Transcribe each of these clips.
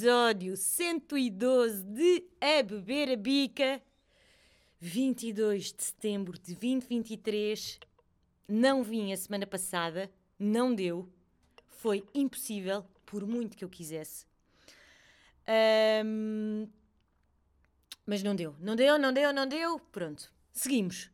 episódio 112 de A Beber a Bica, 22 de setembro de 2023. Não vim a semana passada, não deu, foi impossível, por muito que eu quisesse. Ahm, mas não deu, não deu, não deu, não deu. Pronto, seguimos.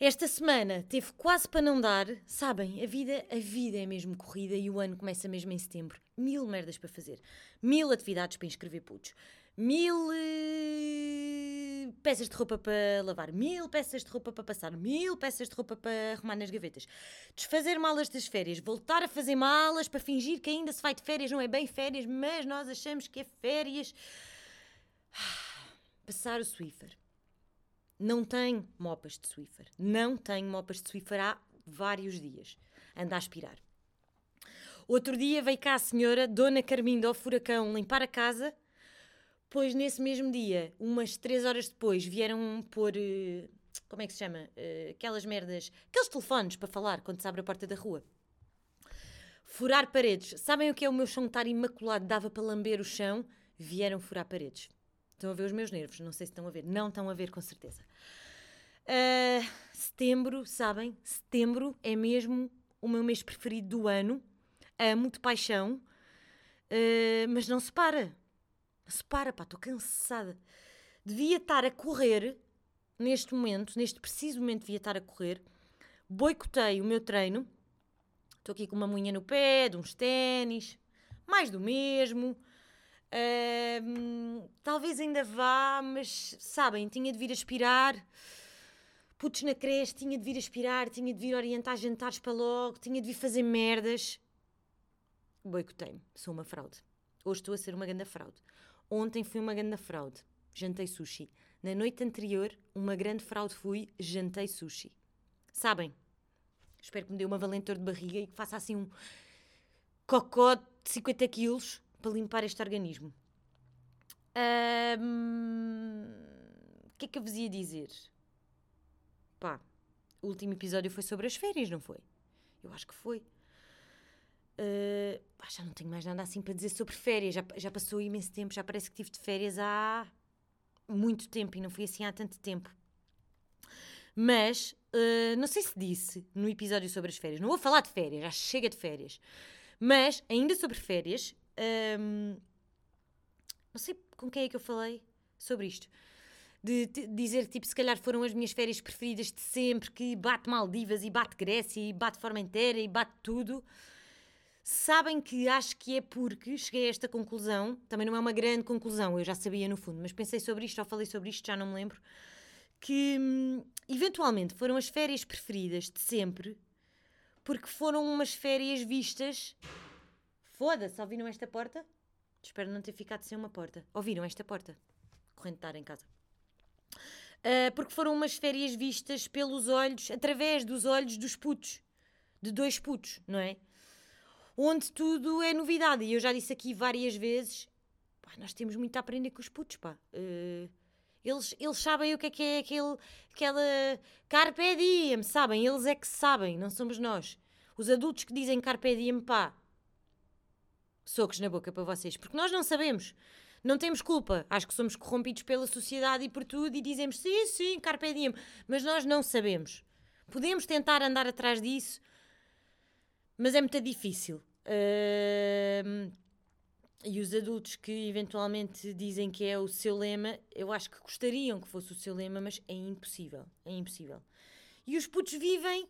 Esta semana teve quase para não dar, sabem, a vida, a vida é mesmo corrida e o ano começa mesmo em setembro. Mil merdas para fazer, mil atividades para inscrever putos, mil eh, peças de roupa para lavar, mil peças de roupa para passar, mil peças de roupa para arrumar nas gavetas, desfazer malas das férias, voltar a fazer malas para fingir que ainda se vai de férias, não é bem férias, mas nós achamos que é férias. Passar o Swiffer. Não tenho mopas de Swiffer. Não tenho mopas de Swiffer há vários dias. Anda a aspirar. Outro dia veio cá a senhora, Dona Carminda ao furacão, limpar a casa, pois nesse mesmo dia, umas três horas depois, vieram pôr. eh, Como é que se chama? Eh, Aquelas merdas. Aqueles telefones para falar quando se abre a porta da rua. Furar paredes. Sabem o que é o meu chão estar imaculado? Dava para lamber o chão. Vieram furar paredes. Estão a ver os meus nervos? Não sei se estão a ver. Não estão a ver, com certeza. Ah, setembro, sabem? Setembro é mesmo o meu mês preferido do ano. Amo de paixão. Ah, mas não se para. Não se para, pá. Estou cansada. Devia estar a correr neste momento, neste preciso momento, devia estar a correr. Boicotei o meu treino. Estou aqui com uma unha no pé, de uns ténis, mais do mesmo. Talvez ainda vá, mas sabem, tinha de vir aspirar. Putos na creche, tinha de vir aspirar, tinha de vir orientar jantares para logo, tinha de vir fazer merdas. Boicotei-me, sou uma fraude. Hoje estou a ser uma grande fraude. Ontem fui uma grande fraude, jantei sushi. Na noite anterior, uma grande fraude fui, jantei sushi. Sabem? Espero que me dê uma valentor de barriga e que faça assim um cocó de 50 quilos para limpar este organismo. O que é que eu vos ia dizer? Pá, o último episódio foi sobre as férias, não foi? Eu acho que foi. Pá, já não tenho mais nada assim para dizer sobre férias. Já, já passou imenso tempo, já parece que tive de férias há muito tempo e não foi assim há tanto tempo. Mas, ah, não sei se disse no episódio sobre as férias, não vou falar de férias, já chega de férias. Mas, ainda sobre férias, hum, não sei com quem é que eu falei sobre isto. De, dizer tipo, se calhar foram as minhas férias preferidas de sempre, que bate Maldivas e bate Grécia e bate Formentera e bate tudo. Sabem que acho que é porque cheguei a esta conclusão, também não é uma grande conclusão, eu já sabia no fundo, mas pensei sobre isto, ou falei sobre isto, já não me lembro, que hum, eventualmente foram as férias preferidas de sempre, porque foram umas férias vistas. Foda-se, ouviram esta porta? Espero não ter ficado sem uma porta. Ouviram esta porta? Corrente de em casa. Ah, porque foram umas férias vistas pelos olhos, através dos olhos dos putos. De dois putos, não é? Onde tudo é novidade. E eu já disse aqui várias vezes: pá, nós temos muito a aprender com os putos, pá. Ah, eles, eles sabem o que é que é aquele, aquela carpe diem, sabem? Eles é que sabem, não somos nós. Os adultos que dizem carpe diem, pá, socos na boca para vocês, porque nós não sabemos. Não temos culpa. Acho que somos corrompidos pela sociedade e por tudo e dizemos sim, sim, carpe diem, mas nós não sabemos. Podemos tentar andar atrás disso, mas é muito difícil. Ahm, e os adultos que eventualmente dizem que é o seu lema, eu acho que gostariam que fosse o seu lema, mas é impossível. É impossível. E os putos vivem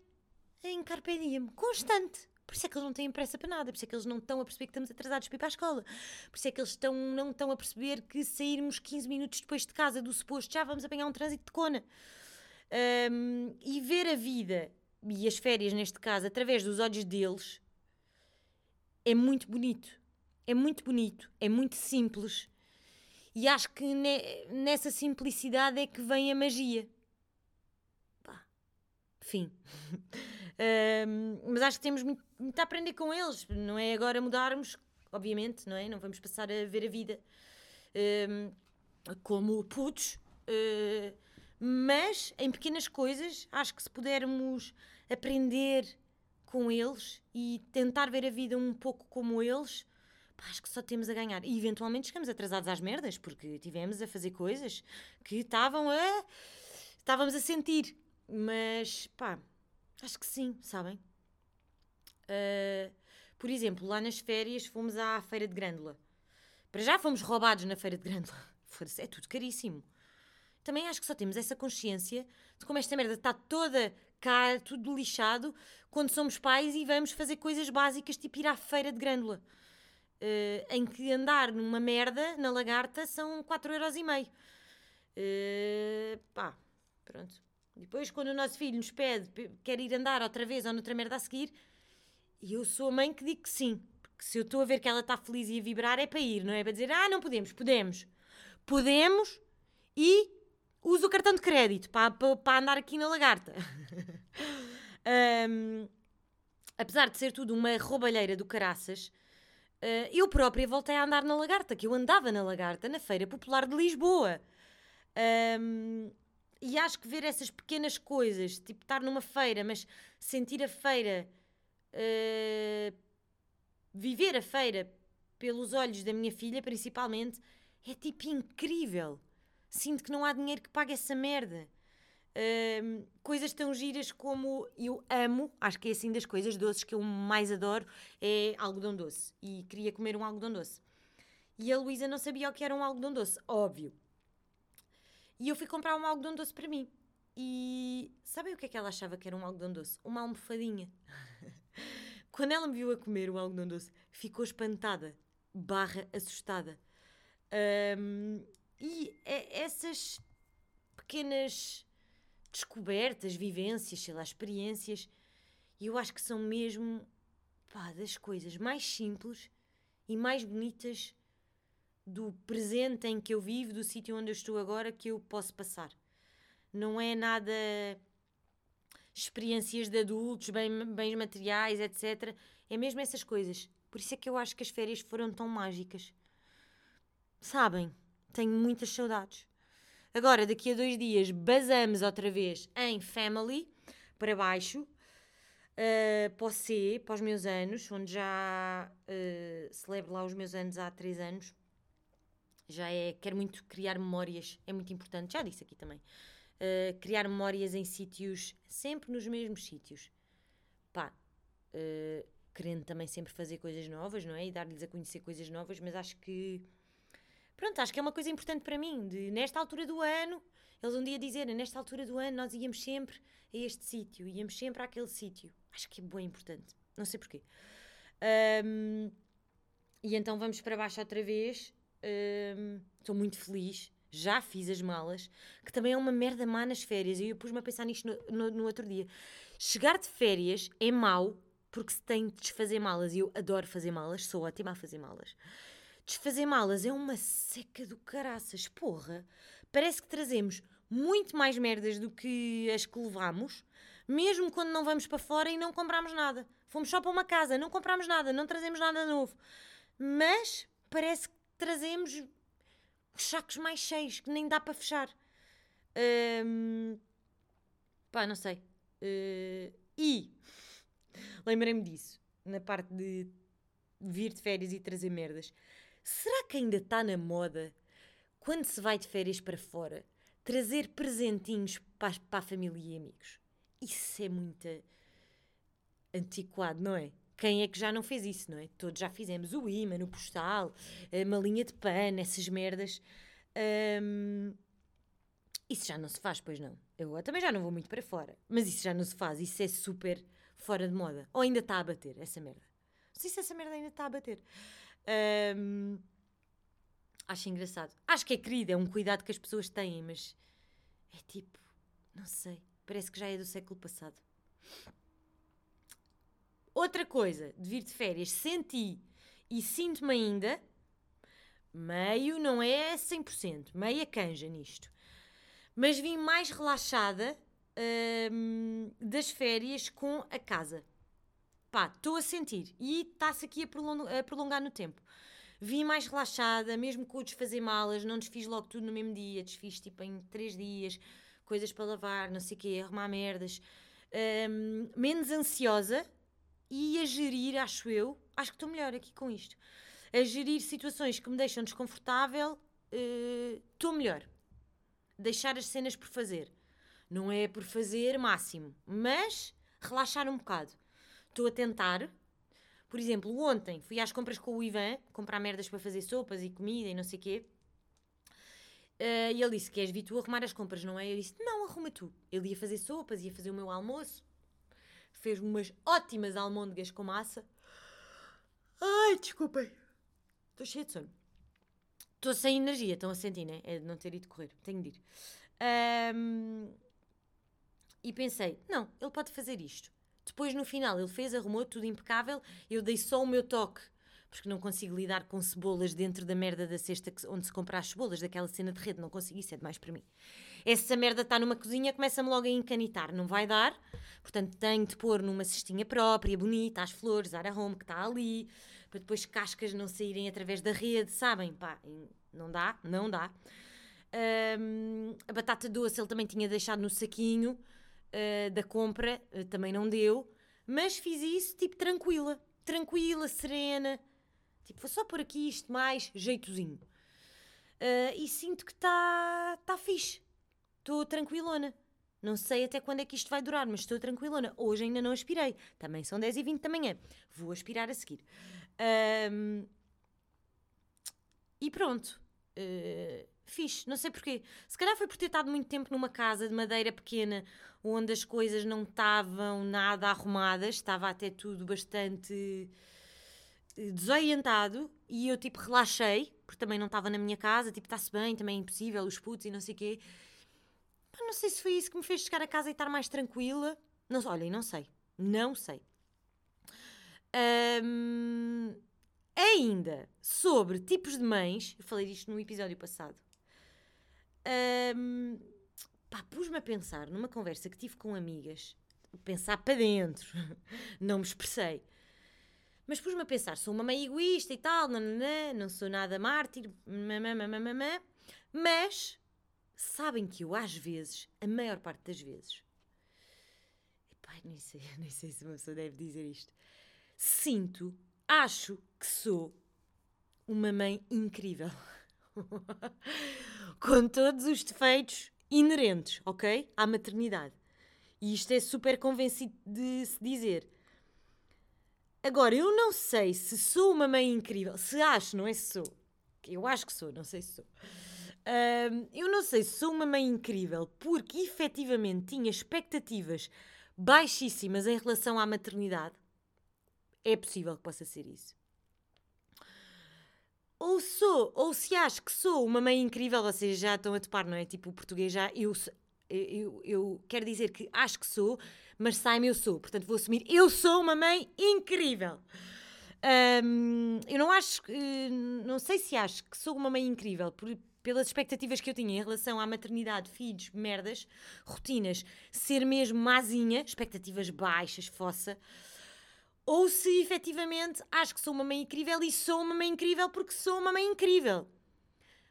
em carpe diem, constante. Por isso é que eles não têm pressa para nada, por isso é que eles não estão a perceber que estamos atrasados para ir para a escola, por isso é que eles estão, não estão a perceber que sairmos 15 minutos depois de casa do suposto já vamos apanhar um trânsito de cona. Ahm, e ver a vida e as férias, neste caso, através dos olhos deles, é muito bonito. É muito bonito, é muito simples. E acho que ne- nessa simplicidade é que vem a magia. Pá, fim. Ahm, mas acho que temos muito, muito a aprender com eles. Não é agora mudarmos, obviamente, não é? Não vamos passar a ver a vida ahm, como putos. ah, mas em pequenas coisas, acho que se pudermos aprender com eles e tentar ver a vida um pouco como eles, pá, acho que só temos a ganhar. E eventualmente chegamos atrasados às merdas, porque tivemos a fazer coisas que estavam a. estávamos a sentir. Mas, pá, acho que sim, sabem? Uh, por exemplo, lá nas férias fomos à Feira de Grândola. Para já fomos roubados na Feira de Grândola. É tudo caríssimo. Também acho que só temos essa consciência de como esta merda está toda cá, tudo lixado, quando somos pais e vamos fazer coisas básicas, tipo ir à Feira de Grândola. Uh, em que andar numa merda na lagarta são 4,5€. Uh, pá, pronto. Depois, quando o nosso filho nos pede, quer ir andar outra vez ou noutra merda a seguir, eu sou a mãe que digo que sim. Porque se eu estou a ver que ela está feliz e a vibrar, é para ir, não é para dizer, ah, não podemos, podemos. Podemos e uso o cartão de crédito para, para, para andar aqui na lagarta. um, apesar de ser tudo uma roubalheira do caraças, uh, eu própria voltei a andar na lagarta, que eu andava na lagarta na Feira Popular de Lisboa. Um, e acho que ver essas pequenas coisas, tipo estar numa feira, mas sentir a feira, uh, viver a feira pelos olhos da minha filha, principalmente, é tipo incrível. Sinto que não há dinheiro que pague essa merda. Uh, coisas tão giras como eu amo, acho que é assim das coisas doces que eu mais adoro, é algodão doce. E queria comer um algodão doce. E a Luísa não sabia o que era um algodão doce, óbvio. E eu fui comprar um algodão doce para mim. E sabem o que é que ela achava que era um algodão doce? Uma almofadinha. Quando ela me viu a comer o algodão doce, ficou espantada, barra assustada. Um, e é essas pequenas descobertas, vivências, sei lá, experiências, eu acho que são mesmo pá, das coisas mais simples e mais bonitas do presente em que eu vivo, do sítio onde eu estou agora, que eu posso passar. Não é nada experiências de adultos, bem, bens materiais, etc. É mesmo essas coisas. Por isso é que eu acho que as férias foram tão mágicas. Sabem? Tenho muitas saudades. Agora, daqui a dois dias, basamos outra vez em Family, para baixo, uh, para o C, para os meus anos, onde já uh, celebro lá os meus anos há três anos já é, quero muito criar memórias, é muito importante, já disse aqui também. Uh, criar memórias em sítios, sempre nos mesmos sítios. Pá, uh, querendo também sempre fazer coisas novas, não é? E dar-lhes a conhecer coisas novas, mas acho que. Pronto, acho que é uma coisa importante para mim. De, nesta altura do ano, eles um dia dizerem, nesta altura do ano nós íamos sempre a este sítio, íamos sempre àquele sítio. Acho que é bem importante. Não sei porquê. Um, e então vamos para baixo outra vez Estou muito feliz. Já fiz as malas, que também é uma merda má nas férias. E eu pus-me a pensar nisto no, no, no, outro dia. Chegar de férias é mau porque se tem de desfazer malas. E eu adoro fazer malas, sou ótima a fazer malas. Desfazer malas é uma seca do caraças, porra. Parece que trazemos muito mais merdas do que as que levamos, mesmo quando não vamos para fora e não compramos nada. Fomos só para uma casa, não compramos nada, não trazemos nada novo. Mas parece que trazemos os sacos mais cheios, que nem dá para fechar. Um, pá, não sei. Uh, e lembrei-me disso, na parte de vir de férias e trazer merdas. Será que ainda está na moda, quando se vai de férias para fora, trazer presentinhos para, para a família e amigos? Isso é muito antiquado, não é? Quem é que já não fez isso, não é? Todos já fizemos o imã, no postal, a malinha de pano, essas merdas. Um, isso já não se faz, pois não. Eu também já não vou muito para fora. Mas isso já não se faz. Isso é super fora de moda. Ou ainda está a bater essa merda. Não sei se essa merda ainda está a bater. Um, acho engraçado. Acho que é querido, é um cuidado que as pessoas têm, mas é tipo, não sei. Parece que já é do século passado. Outra coisa de vir de férias, senti e sinto-me ainda, meio não é 100%, meia canja nisto, mas vim mais relaxada hum, das férias com a casa. Pá, estou a sentir e está-se aqui a, a prolongar no tempo. Vim mais relaxada, mesmo com o desfazer malas, não desfiz logo tudo no mesmo dia, desfiz tipo em três dias, coisas para lavar, não sei o quê, arrumar merdas. Um, menos ansiosa, e a gerir, acho eu, acho que estou melhor aqui com isto, a gerir situações que me deixam desconfortável, estou uh, melhor. Deixar as cenas por fazer. Não é por fazer máximo, mas relaxar um bocado. Estou a tentar. Por exemplo, ontem fui às compras com o Ivan, comprar merdas para fazer sopas e comida e não sei o quê. Uh, e ele disse: Queres vir tu arrumar as compras, não é? Eu disse: Não, arruma tu. Ele ia fazer sopas, ia fazer o meu almoço. Fez umas ótimas almôndegas com massa. Ai, desculpem. Estou cheia de sono. Estou sem energia, estão a sentir, né? É de não ter ido correr. Tenho de ir. Um, e pensei: Não, ele pode fazer isto. Depois, no final, ele fez, arrumou tudo impecável. Eu dei só o meu toque porque não consigo lidar com cebolas dentro da merda da cesta onde se compra as cebolas, daquela cena de rede, não consigo, isso é demais para mim. Essa merda está numa cozinha, começa-me logo a encanitar, não vai dar, portanto tenho de pôr numa cestinha própria, bonita, as flores, Zara Home, que está ali, para depois cascas não saírem através da rede, sabem? Pá, não dá, não dá. Um, a batata doce ele também tinha deixado no saquinho uh, da compra, uh, também não deu, mas fiz isso tipo tranquila, tranquila, serena, Tipo, vou só por aqui isto mais jeitozinho. Uh, e sinto que está tá fixe. Estou tranquilona. Não sei até quando é que isto vai durar, mas estou tranquilona. Hoje ainda não aspirei. Também são 10 e 20 da manhã. Vou aspirar a seguir. Um, e pronto. Uh, fixe, não sei porquê. Se calhar foi por ter estado muito tempo numa casa de madeira pequena, onde as coisas não estavam nada arrumadas, estava até tudo bastante desorientado e eu tipo relaxei, porque também não estava na minha casa, tipo está-se bem, também é impossível, os putos e não sei o quê. Não sei se foi isso que me fez chegar a casa e estar mais tranquila. Não, olhem, não sei. Não sei. Um, ainda sobre tipos de mães, eu falei disto no episódio passado. Um, pá, pus-me a pensar numa conversa que tive com amigas, pensar para dentro, não me expressei. Mas pus-me a pensar, sou uma mãe egoísta e tal, nananã, não sou nada mártir, mamamamamamã, mas sabem que eu às vezes, a maior parte das vezes, epá, nem sei, nem sei se uma pessoa deve dizer isto, sinto, acho que sou uma mãe incrível. Com todos os defeitos inerentes, ok? À maternidade. E isto é super convencido de se dizer. Agora, eu não sei se sou uma mãe incrível, se acho, não é se sou. Eu acho que sou, não sei se sou. Uh, eu não sei se sou uma mãe incrível porque efetivamente tinha expectativas baixíssimas em relação à maternidade. É possível que possa ser isso. Ou sou, ou se acho que sou uma mãe incrível, vocês já estão a topar, não é? Tipo, o português já. Eu, eu, eu quero dizer que acho que sou, mas sai-me eu sou. Portanto, vou assumir, eu sou uma mãe incrível. Um, eu não acho, não sei se acho que sou uma mãe incrível por, pelas expectativas que eu tinha em relação à maternidade, filhos, merdas, rotinas, ser mesmo mazinha, expectativas baixas, fossa, ou se efetivamente acho que sou uma mãe incrível e sou uma mãe incrível porque sou uma mãe incrível.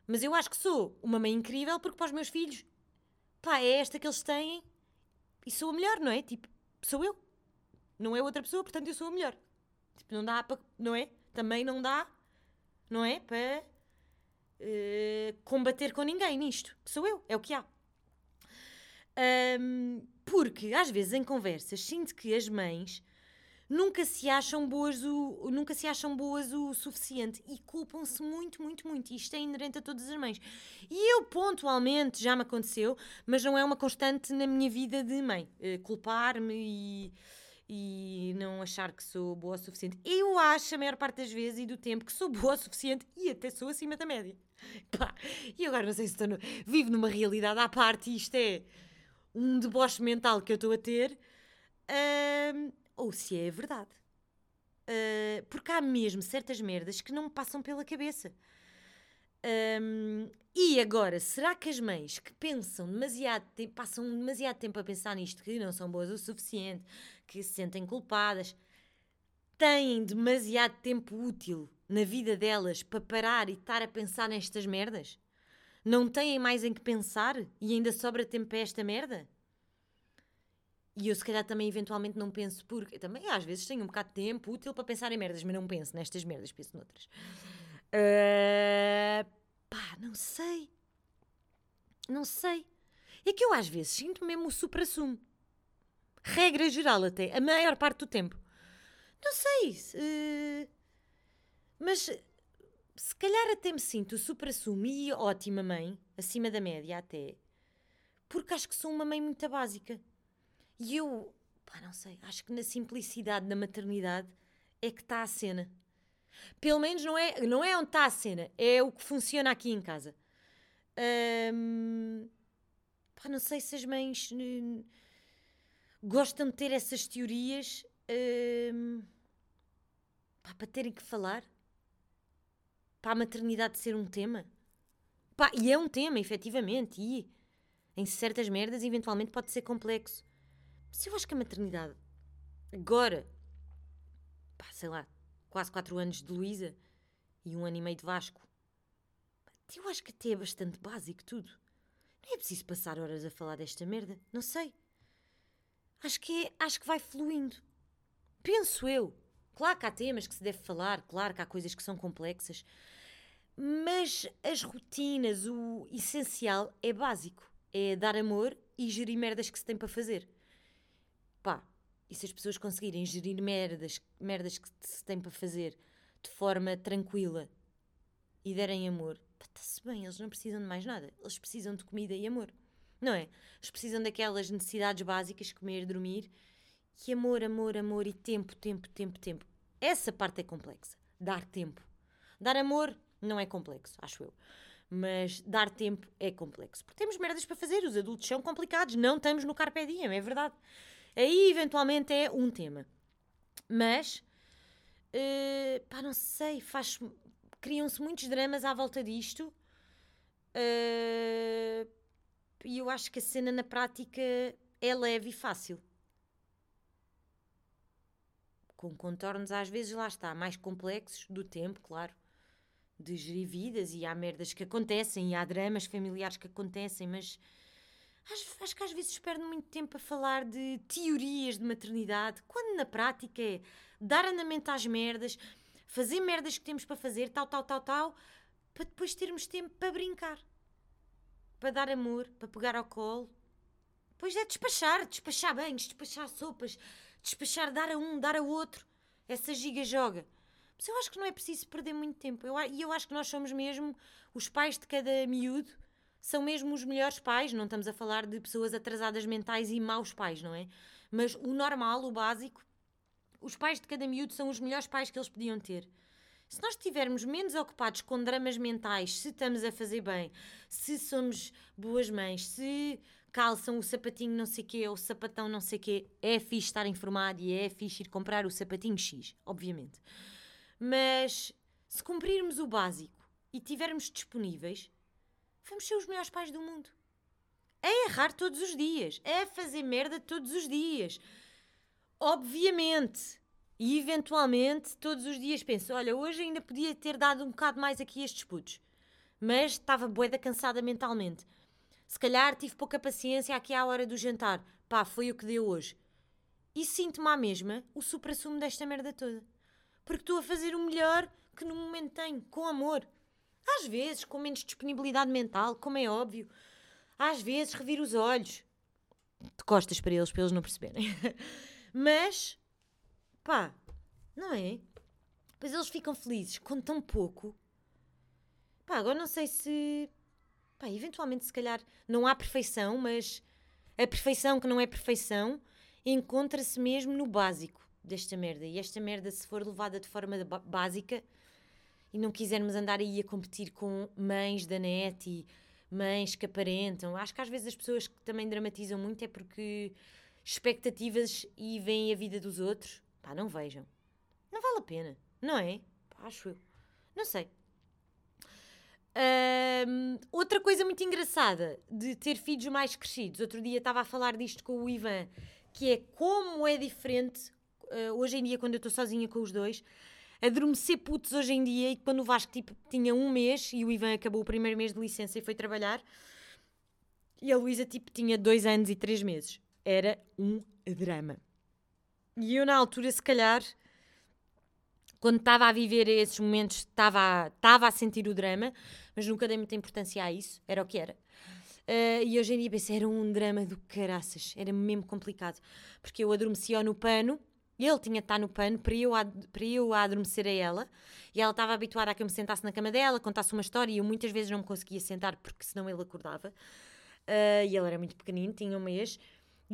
Mas eu acho que sou uma mãe incrível porque para os meus filhos, pá, é esta que eles têm e sou a melhor, não é? Tipo, sou eu. Não é outra pessoa, portanto eu sou a melhor. Tipo, não dá para. Não é? Também não dá, não é? Para uh, combater com ninguém nisto. Sou eu, é o que há. Um, porque às vezes em conversas sinto que as mães nunca se acham boas o, nunca se acham boas o suficiente e culpam-se muito, muito, muito. Isto é inerente a todas as mães. E eu, pontualmente, já me aconteceu, mas não é uma constante na minha vida de mãe. Uh, Culpar-me e, e não achar que sou boa o suficiente. Eu acho, a maior parte das vezes e do tempo, que sou boa o suficiente e até sou acima da média. Pá, e agora não sei se estou no, vivo numa realidade à parte e isto é um deboche mental que eu estou a ter. Uh, ou se é verdade. Uh, porque há mesmo certas merdas que não me passam pela cabeça. Um, e agora, será que as mães que pensam demasiado passam demasiado tempo a pensar nisto, que não são boas o suficiente, que se sentem culpadas, têm demasiado tempo útil na vida delas para parar e estar a pensar nestas merdas? Não têm mais em que pensar e ainda sobra tempo para esta merda? E eu, se calhar, também eventualmente não penso, porque também às vezes tenho um bocado de tempo útil para pensar em merdas, mas não penso nestas merdas, penso noutras. Uh, pá, não sei. Não sei. É que eu às vezes sinto mesmo o supra-sumo. Regra geral até, a maior parte do tempo. Não sei. Uh, mas se calhar até me sinto supra-sumo e ótima mãe, acima da média até, porque acho que sou uma mãe muito básica. E eu, pá, não sei, acho que na simplicidade da maternidade é que está a cena. Pelo menos não é, não é onde está a cena, é o que funciona aqui em casa. Pá, não sei se as mães gostam de ter essas teorias uh, pá, para terem que falar para a maternidade ser um tema. Pá, e é um tema, efetivamente, e em certas merdas eventualmente pode ser complexo. Mas eu acho que a maternidade, agora, pá, sei lá, quase 4 anos de Luísa e um ano e meio de Vasco, eu acho que até é bastante básico tudo. Não é preciso passar horas a falar desta merda, não sei. Acho que, é, acho que vai fluindo. Penso eu. Claro que há temas que se deve falar, claro que há coisas que são complexas, mas as rotinas, o essencial é básico. É dar amor e gerir merdas que se tem para fazer. Pá, e se as pessoas conseguirem gerir merdas, merdas que se tem para fazer de forma tranquila e derem amor, está-se bem, eles não precisam de mais nada. Eles precisam de comida e amor. Não é? Eles precisam daquelas necessidades básicas, comer, dormir. E amor, amor, amor e tempo, tempo, tempo, tempo. Essa parte é complexa. Dar tempo. Dar amor não é complexo, acho eu. Mas dar tempo é complexo. Porque temos merdas para fazer, os adultos são complicados, não estamos no carpe diem, é verdade. Aí, eventualmente, é um tema. Mas, uh, pá, não sei, faz... criam-se muitos dramas à volta disto. Uh, e eu acho que a cena na prática é leve e fácil. Com contornos, às vezes, lá está, mais complexos do tempo, claro de gerir vidas e há merdas que acontecem e há dramas familiares que acontecem, mas acho, acho que às vezes perde muito tempo a falar de teorias de maternidade, quando na prática é dar andamento às merdas, fazer merdas que temos para fazer, tal, tal, tal, tal, para depois termos tempo para brincar, para dar amor, para pegar ao colo. Depois é despachar, despachar banhos, despachar sopas, despachar, dar a um, dar a outro. Essa giga joga. Mas eu acho que não é preciso perder muito tempo. Eu, e eu acho que nós somos mesmo os pais de cada miúdo, são mesmo os melhores pais. Não estamos a falar de pessoas atrasadas mentais e maus pais, não é? Mas o normal, o básico, os pais de cada miúdo são os melhores pais que eles podiam ter. Se nós estivermos menos ocupados com dramas mentais, se estamos a fazer bem, se somos boas mães, se calçam o sapatinho não sei quê ou o sapatão não sei quê, é fixe estar informado e é fixe ir comprar o sapatinho X, obviamente. Mas se cumprirmos o básico e tivermos disponíveis, vamos ser os melhores pais do mundo. É errar todos os dias, é fazer merda todos os dias. Obviamente. E eventualmente, todos os dias penso: olha, hoje ainda podia ter dado um bocado mais aqui estes putos. Mas estava boeda cansada mentalmente. Se calhar tive pouca paciência aqui à hora do jantar. Pá, foi o que deu hoje. E sinto-me à mesma o supra-sumo desta merda toda porque estou a fazer o melhor que no momento tenho, com amor. Às vezes, com menos disponibilidade mental, como é óbvio. Às vezes, revir os olhos. De costas para eles, para eles não perceberem. Mas, pá, não é? Pois eles ficam felizes com tão pouco. Pá, agora não sei se. Pá, eventualmente, se calhar, não há perfeição, mas a perfeição que não é perfeição encontra-se mesmo no básico desta merda. E esta merda, se for levada de forma básica e não quisermos andar aí a competir com mães da net e mães que aparentam, acho que às vezes as pessoas que também dramatizam muito é porque expectativas e veem a vida dos outros, pá, não vejam. Não vale a pena, não é? Pá, acho eu. Não sei. Um, outra coisa muito engraçada de ter filhos mais crescidos, outro dia estava a falar disto com o Ivan, que é como é diferente uh, hoje em dia, quando eu estou sozinha com os dois, adormecer putos hoje em dia e quando o Vasco tipo, tinha um mês e o Ivan acabou o primeiro mês de licença e foi trabalhar e a Luísa tipo, tinha dois anos e três meses. Era um drama. E eu na altura, se calhar, quando estava a viver esses momentos, estava estava a sentir o drama, mas nunca dei muita importância a isso, era o que era. Uh, e hoje em dia pensei, era um drama do caraças, era mesmo complicado, porque eu adormecia no pano, ele tinha de estar no pano para eu, para eu adormecer a ela, e ela estava habituada a que eu me sentasse na cama dela, contasse uma história, e eu muitas vezes não me conseguia sentar, porque senão ele acordava, uh, e ele era muito pequenino, tinha um mês,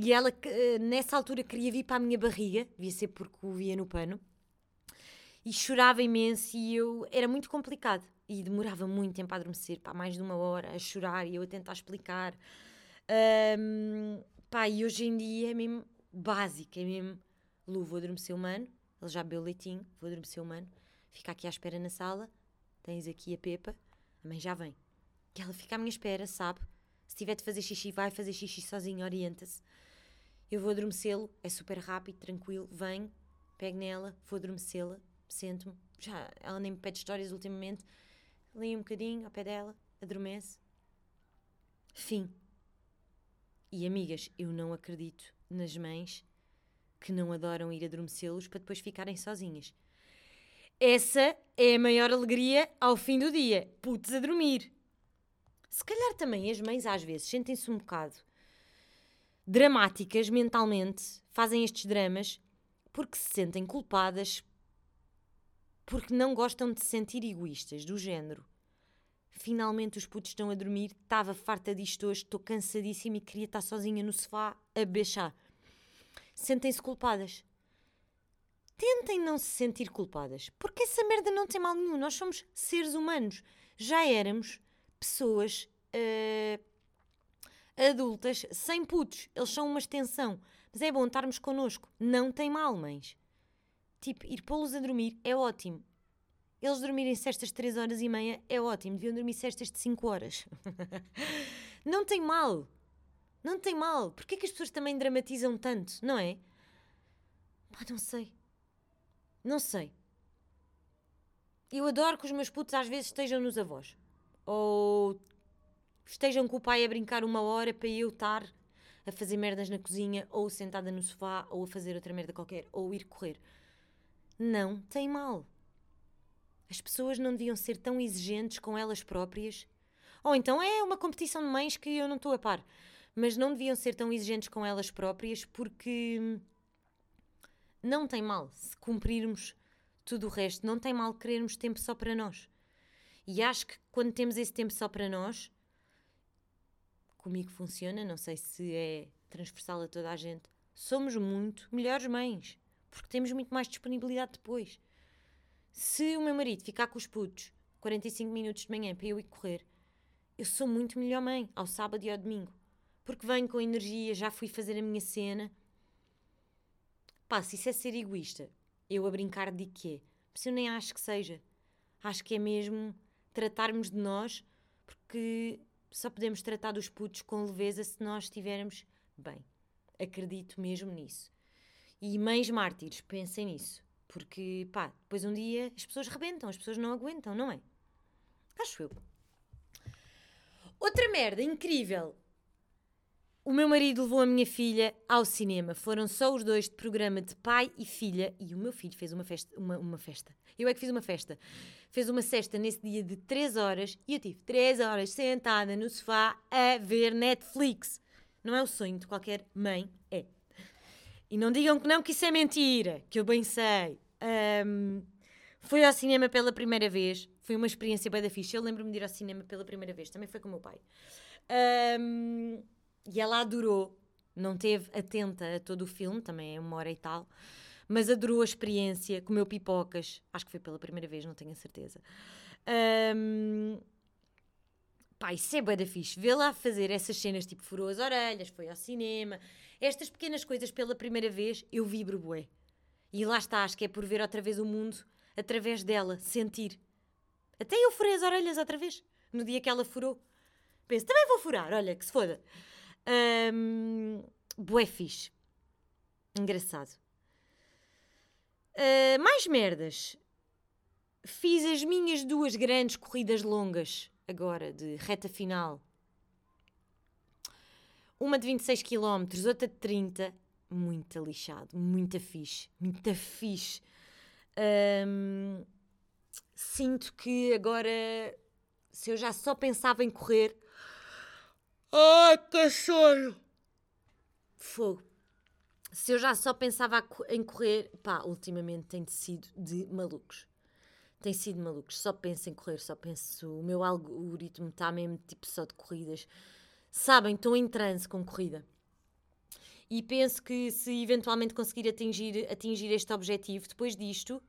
e ela uh, nessa altura queria vir para a minha barriga, devia ser porque o via no pano, e chorava imenso, e eu, era muito complicado, e demorava muito tempo a adormecer, pá, mais de uma hora a chorar e eu a tentar explicar. Um, pá, e hoje em dia é mesmo básico, é mesmo Lu, vou adormecer o mano, ele já bebeu leitinho, vou adormecer o mano, fica aqui à espera na sala, tens aqui a Pepa, a mãe já vem. E ela fica à minha espera, sabe? Se tiver de fazer xixi, vai fazer xixi sozinho, orienta-se. Eu vou adormecê-lo, é super rápido, tranquilo, vem, pego nela, vou adormecê-la, sento-me. Já, ela nem me pede histórias ultimamente, li um bocadinho ao pé dela, adormece. Fim. E amigas, eu não acredito nas mães que não adoram ir adormecê-los para depois ficarem sozinhas. Essa é a maior alegria ao fim do dia. Putz a dormir. Se calhar também as mães às vezes sentem-se um bocado dramáticas mentalmente, fazem estes dramas porque se sentem culpadas porque não gostam de se sentir egoístas, do género. Finalmente os putos estão a dormir, estava farta disto hoje, estou cansadíssima e queria estar sozinha no sofá a beijar. Sentem-se culpadas. Tentem não se sentir culpadas, porque essa merda não tem mal nenhum. Nós somos seres humanos. Já éramos pessoas uh, adultas sem putos. Eles são uma extensão. Mas é bom estarmos connosco. Não tem mal, mães. Tipo, ir pô-los a dormir é ótimo. Eles dormirem cestas 3 horas e meia é ótimo. Deviam dormir cestas de 5 horas. não tem mal. Não tem mal. Porquê que as pessoas também dramatizam tanto, não é? Pá, não sei. Não sei. Eu adoro que os meus putos às vezes estejam nos avós. Ou estejam com o pai a brincar uma hora para eu estar a fazer merdas na cozinha, ou sentada no sofá, ou a fazer outra merda qualquer, ou ir correr não tem mal. As pessoas não deviam ser tão exigentes com elas próprias. Ou então é uma competição de mães que eu não estou a par. Mas não deviam ser tão exigentes com elas próprias porque não tem mal se cumprirmos tudo o resto. Não tem mal querermos tempo só para nós. E acho que quando temos esse tempo só para nós, comigo funciona, não sei se é transversal a toda a gente, somos muito melhores mães porque temos muito mais disponibilidade depois. Se o meu marido ficar com os putos 45 minutos de manhã para eu ir correr, eu sou muito melhor mãe ao sábado e ao domingo. Porque venho com energia, já fui fazer a minha cena. Pá, se isso é ser egoísta, eu a brincar de quê? Mas eu nem acho que seja. Acho que é mesmo tratarmos de nós, porque só podemos tratar dos putos com leveza se nós estivermos bem. Acredito mesmo nisso. E mães mártires, pensem nisso. Porque, pá, depois um dia as pessoas rebentam, as pessoas não aguentam, não é? Acho eu. Outra merda incrível. O meu marido levou a minha filha ao cinema. Foram só os dois de programa de pai e filha. E o meu filho fez uma festa. Uma, uma festa. Eu é que fiz uma festa. Fez uma cesta nesse dia de 3 horas. E eu tive 3 horas sentada no sofá a ver Netflix. Não é o sonho de qualquer mãe, é. E não digam que não, que isso é mentira, que eu bem sei. Um, fui ao cinema pela primeira vez, foi uma experiência bem da ficha. Eu lembro-me de ir ao cinema pela primeira vez, também foi com o meu pai. Um, e ela adorou, não teve atenta a todo o filme, também é uma hora e tal, mas adorou a experiência, comeu pipocas, acho que foi pela primeira vez, não tenho a certeza. Um, pá, isso é bem da fixe. Vê lá fazer essas cenas, tipo, furou as orelhas, foi ao cinema, estas pequenas coisas pela primeira vez eu vibro bué. E lá está, acho que é por ver outra vez o mundo através dela, sentir. Até eu furei as orelhas outra vez, no dia que ela furou. Penso, também vou furar, olha, que se foda. Um, bué fixe. Engraçado. Uh, mais merdas. Fiz as minhas duas grandes corridas longas, agora, de reta final uma de 26 km, outra de 30. Muito lixado, muito fixe, muito fixe. Ahm, sinto que agora, se eu já só pensava em correr. Ai, que sono! Fogo. Se eu já só pensava em correr, pá, ultimamente tem sido de malucos. Tem sido malucos. Só penso em correr, só penso. O meu algoritmo está mesmo tipo só de corridas. Sabem, estou em transe com corrida. E penso que se eventualmente conseguir atingir, atingir este objetivo, depois disto,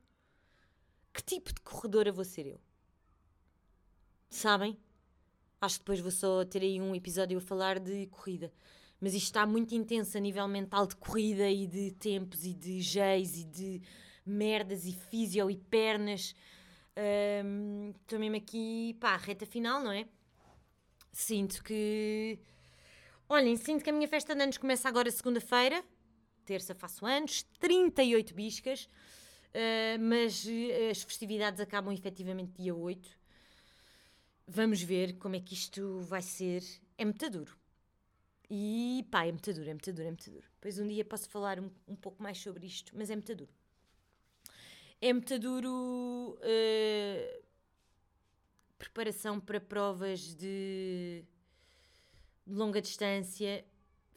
que tipo de corredora vou ser eu? Sabem? Acho que depois vou só ter aí um episódio a falar de corrida. Mas isto está muito intenso a nível mental de corrida e de tempos e de jeis e de merdas e físio e pernas. Ahm, Estou mesmo aqui, pá, reta final, não é? Sinto que. Olhem, sinto que a minha festa de anos começa agora segunda-feira. Terça faço anos, 38 biscas. ah, mas eh, as festividades acabam efetivamente dia 8. Vamos ver como é que isto vai ser. É muito duro. E pá, é muito duro, é muito duro, é muito duro. Depois um dia posso falar um, um pouco mais sobre isto, mas é muito duro. É muito duro. eh, preparação para provas de longa distância,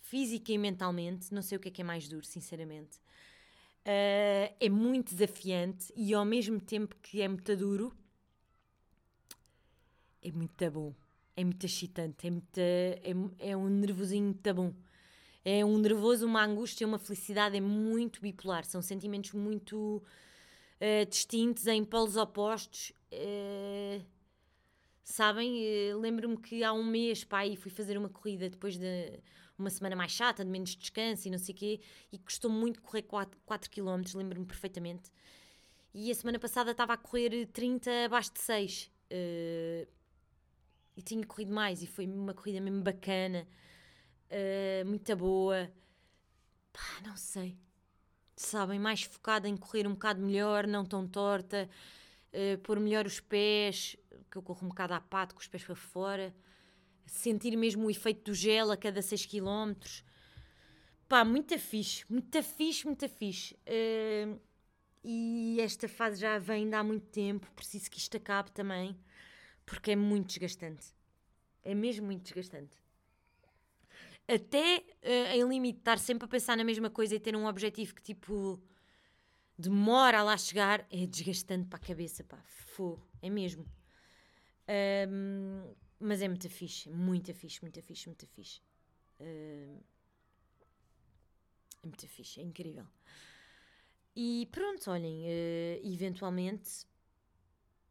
física e mentalmente. Não sei o que é que é mais duro, sinceramente. Eh, é muito desafiante e ao mesmo tempo que é muito duro, é muito bom. É muito excitante, é, muito, é, é um nervosinho muito bom. É um nervoso, uma angústia, uma felicidade, é muito bipolar. São sentimentos muito eh, distintos, em polos opostos. eh, sabem? Eh, Lembro-me que há um mês, pai, fui fazer uma corrida depois de uma semana mais chata, de menos descanso e não sei o quê, e custou muito correr 4, 4 km, lembro-me perfeitamente. E a semana passada estava a correr 30 abaixo de 6. eh, e tinha corrido mais, e foi uma corrida mesmo bacana, eh, muito boa. Pá, não sei. Sabem, mais focada em correr um bocado melhor, não tão torta, eh, pôr melhor os pés, que eu corro um bocado à pato, com os pés para fora, sentir mesmo o efeito do gel a cada 6 km. Pá, muito fixe, muito fixe, muito fixe. Eh, e esta fase já vem de há muito tempo, preciso que isto acabe também, porque é muito desgastante. É mesmo muito desgastante. Até eh, em limite estar sempre a pensar na mesma coisa e ter um objetivo que tipo demora a lá chegar, é desgastante para a cabeça, pá, fogo, é mesmo. Ahm, mas é muito fixe, muito fixe, muito fixe, muito fixe. Ahm, é muito fixe, é incrível. E pronto, olhem, eh, eventualmente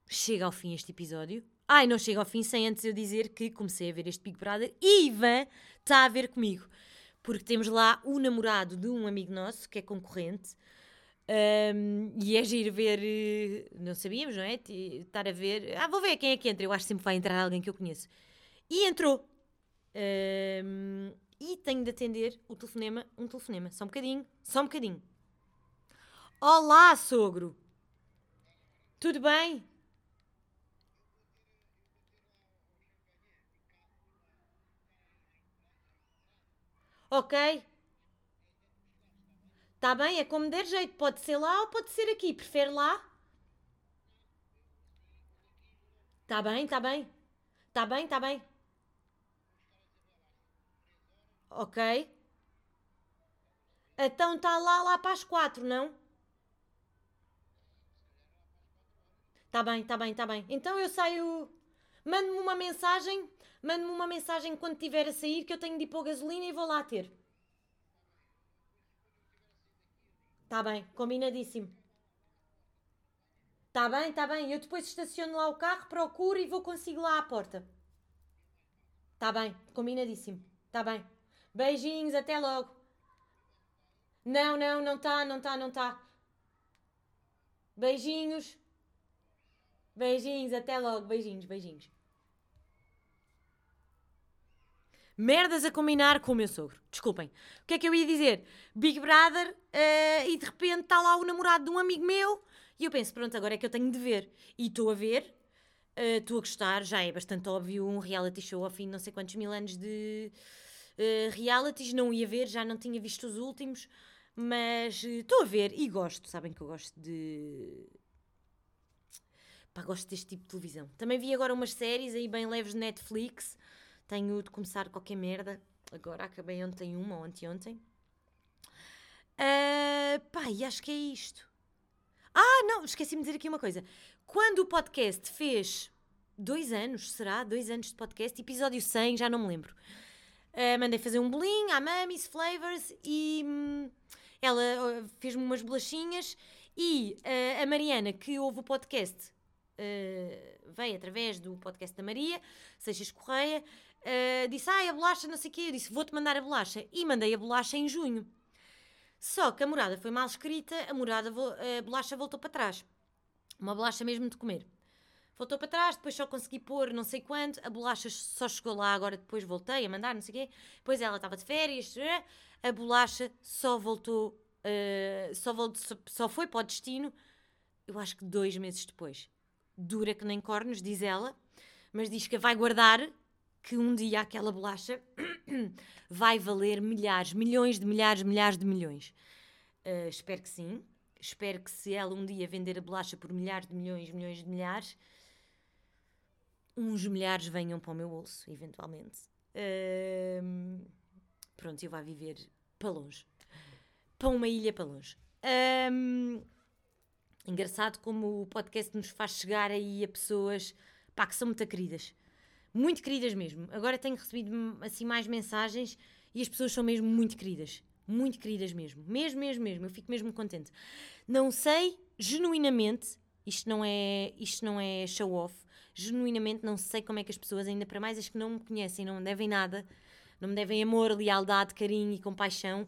chega ao fim este episódio. Ai, não chega ao fim sem antes eu dizer que comecei a ver este Big Brother e Ivan está a ver comigo. Porque temos lá o namorado de um amigo nosso que é concorrente. Ahm, e é giro ver, eh, não sabíamos, não é? Estar a ver, ah, vou ver quem é que entra. Eu acho que sempre vai entrar alguém que eu conheço. E entrou. Ahm, e tenho de atender o telefonema, um telefonema. Só um bocadinho, só um bocadinho. Olá, sogro. Tudo bem? Ok. Está bem, é como der jeito. Pode ser lá ou pode ser aqui. Prefere lá? Está bem, está bem. Está bem, está bem. Ok. Então está lá, lá para as quatro, não? Está bem, está bem, está bem. Então eu saio. Mande-me uma mensagem. Mande-me uma mensagem quando estiver a sair que eu tenho de ir pôr gasolina e vou lá ter. Está bem, combinadíssimo. Está bem, está bem. Eu depois estaciono lá o carro, procuro e vou consigo lá à porta. Está bem, combinadíssimo. Está bem. Beijinhos, até logo. Não, não, não está, não está, não está. Beijinhos. Beijinhos, até logo. Beijinhos, beijinhos. Merdas a combinar com o meu sogro. Desculpem. O que é que eu ia dizer? Big Brother eh, e de repente está lá o namorado de um amigo meu e eu penso, pronto, agora é que eu tenho de ver. E estou a ver, eh, estou a gostar, já é bastante óbvio um reality show ao fim de não sei quantos mil anos de eh, realities. Não ia ver, já não tinha visto os últimos, Mas estou a ver e gosto. Sabem que eu gosto de. Pá, gosto deste tipo de televisão. Também vi agora umas séries aí bem leves de Netflix. Tenho de começar qualquer merda. Agora acabei ontem uma, ou anteontem. Uh, pá, e acho que é isto. Ah, não, esqueci-me de dizer aqui uma coisa. Quando o podcast fez dois anos, será? Dois anos de podcast, episódio 100, já não me lembro. Uh, mandei fazer um bolinho à Mamis Flavors e hum, ela uh, fez-me umas bolachinhas e uh, a Mariana, que ouve o podcast, veio através do podcast da Maria, Seixas Correia, disse, ah, a bolacha, não sei o quê. Eu disse, vou-te mandar a bolacha. E mandei a bolacha em junho. Só que a morada foi mal escrita, a morada, a bolacha voltou para trás. Uma bolacha mesmo de comer. Voltou para trás, depois só consegui pôr não sei quanto, a bolacha só chegou lá, agora depois voltei a mandar, não sei o quê. Depois ela estava de férias, a bolacha só voltou, uh, só, voltou, só foi para o destino, eu acho que dois meses depois. Dura que nem cornos, diz ela, mas diz que vai guardar que um dia aquela bolacha vai valer milhares, milhões de milhares, milhares de milhões. Uh, espero que sim. Espero que se ela um dia vender a bolacha por milhares de milhões, milhões de milhares, uns milhares venham para o meu bolso, eventualmente. Uh, pronto, eu vá viver para longe. Para uma ilha para longe. Um, engraçado como o podcast nos faz chegar aí a pessoas pá, que são muito queridas. Muito queridas mesmo. Agora tenho recebido assim mais mensagens e as pessoas são mesmo muito queridas. Muito queridas mesmo. Mesmo, mesmo, mesmo. Eu fico mesmo contente. Não sei, genuinamente, isto não é, isto não é show off, genuinamente não sei como é que as pessoas, ainda para mais as que não me conhecem, não me devem nada, não me devem amor, lealdade, carinho e compaixão,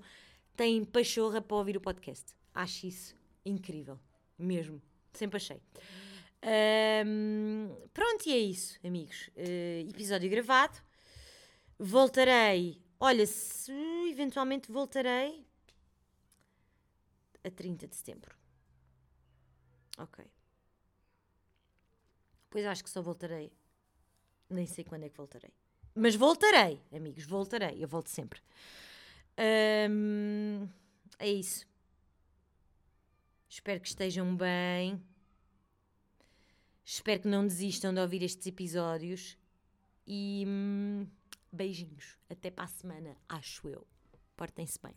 têm pachorra para ouvir o podcast. Acho isso incrível. Mesmo. Sempre achei. Um, pronto, e é isso, amigos. Uh, episódio gravado. Voltarei. Olha, se eventualmente voltarei a 30 de setembro. Ok. Pois acho que só voltarei. Nem sei quando é que voltarei. Mas voltarei, amigos, voltarei. Eu volto sempre. Um, é isso. Espero que estejam bem. Espero que não desistam de ouvir estes episódios. E hum, beijinhos. Até para a semana, acho eu. Portem-se bem.